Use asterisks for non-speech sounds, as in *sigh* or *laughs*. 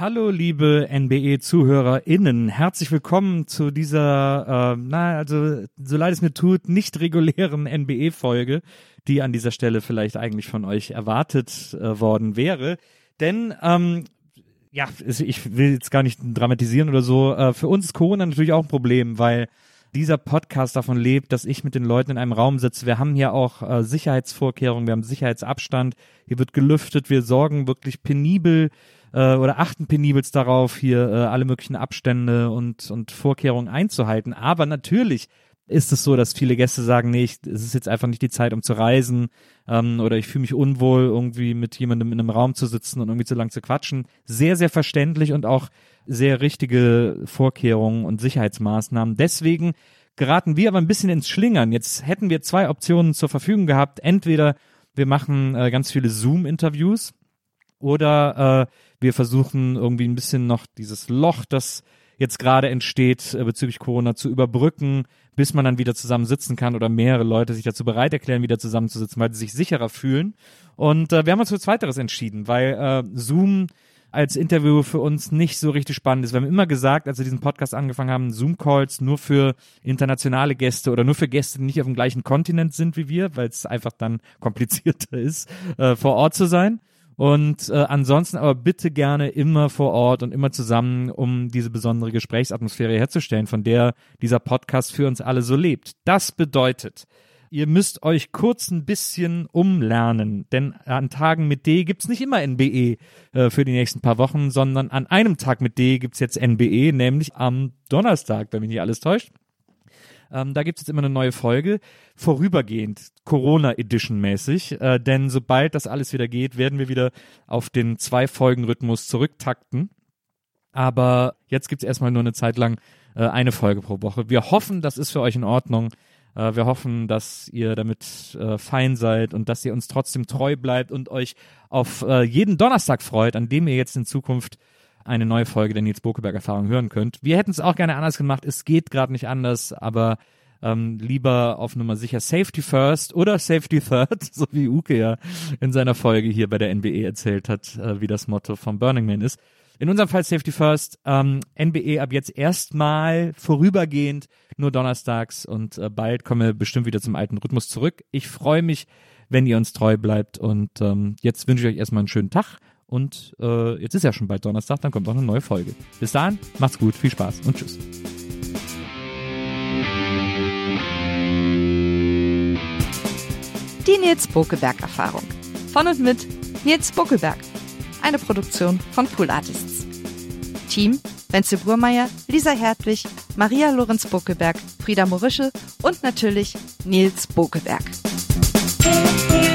Hallo, liebe NBE-ZuhörerInnen. Herzlich willkommen zu dieser, äh, na, also, so leid es mir tut, nicht regulären NBE-Folge, die an dieser Stelle vielleicht eigentlich von euch erwartet äh, worden wäre. Denn, ähm, ja, ich will jetzt gar nicht dramatisieren oder so. Äh, für uns ist Corona natürlich auch ein Problem, weil dieser Podcast davon lebt, dass ich mit den Leuten in einem Raum sitze. Wir haben hier auch äh, Sicherheitsvorkehrungen, wir haben Sicherheitsabstand, hier wird gelüftet, wir sorgen wirklich penibel äh, oder achten penibelst darauf, hier äh, alle möglichen Abstände und, und Vorkehrungen einzuhalten. Aber natürlich ist es so, dass viele Gäste sagen, nee, ich, es ist jetzt einfach nicht die Zeit, um zu reisen ähm, oder ich fühle mich unwohl, irgendwie mit jemandem in einem Raum zu sitzen und irgendwie zu lang zu quatschen. Sehr, sehr verständlich und auch sehr richtige Vorkehrungen und Sicherheitsmaßnahmen. Deswegen geraten wir aber ein bisschen ins Schlingern. Jetzt hätten wir zwei Optionen zur Verfügung gehabt. Entweder wir machen äh, ganz viele Zoom-Interviews oder äh, wir versuchen irgendwie ein bisschen noch dieses Loch, das jetzt gerade entsteht äh, bezüglich Corona zu überbrücken, bis man dann wieder zusammen sitzen kann oder mehrere Leute sich dazu bereit erklären, wieder zusammenzusitzen, weil sie sich sicherer fühlen. Und äh, wir haben uns für Zweiteres entschieden, weil äh, Zoom als Interview für uns nicht so richtig spannend ist. Wir haben immer gesagt, als wir diesen Podcast angefangen haben, Zoom-Calls nur für internationale Gäste oder nur für Gäste, die nicht auf dem gleichen Kontinent sind wie wir, weil es einfach dann *laughs* komplizierter ist, äh, vor Ort zu sein. Und äh, ansonsten aber bitte gerne immer vor Ort und immer zusammen, um diese besondere Gesprächsatmosphäre herzustellen, von der dieser Podcast für uns alle so lebt. Das bedeutet, ihr müsst euch kurz ein bisschen umlernen, denn an Tagen mit D gibt's nicht immer NBE äh, für die nächsten paar Wochen, sondern an einem Tag mit D gibt's jetzt NBE, nämlich am Donnerstag, wenn mich nicht alles täuscht. Ähm, da gibt es jetzt immer eine neue Folge, vorübergehend, Corona-Edition mäßig. Äh, denn sobald das alles wieder geht, werden wir wieder auf den Zwei-Folgen-Rhythmus zurücktakten. Aber jetzt gibt es erstmal nur eine Zeit lang äh, eine Folge pro Woche. Wir hoffen, das ist für euch in Ordnung. Äh, wir hoffen, dass ihr damit äh, fein seid und dass ihr uns trotzdem treu bleibt und euch auf äh, jeden Donnerstag freut, an dem ihr jetzt in Zukunft eine neue Folge der Nils Bokeberg Erfahrung hören könnt. Wir hätten es auch gerne anders gemacht. Es geht gerade nicht anders, aber ähm, lieber auf Nummer sicher Safety First oder Safety Third, *laughs* so wie Uke ja in seiner Folge hier bei der NBE erzählt hat, äh, wie das Motto vom Burning Man ist. In unserem Fall Safety First, ähm, NBE ab jetzt erstmal vorübergehend nur donnerstags und äh, bald kommen wir bestimmt wieder zum alten Rhythmus zurück. Ich freue mich, wenn ihr uns treu bleibt und ähm, jetzt wünsche ich euch erstmal einen schönen Tag und äh, jetzt ist ja schon bald Donnerstag, dann kommt auch eine neue Folge. Bis dahin, macht's gut, viel Spaß und tschüss. Die Nils Bokeberg Erfahrung. Von und mit Nils Bokeberg. Eine Produktion von Pool Artists. Team Wenzel Burmeier, Lisa Hertwig, Maria Lorenz Bokeberg, Frieda Morische und natürlich Nils Bokeberg.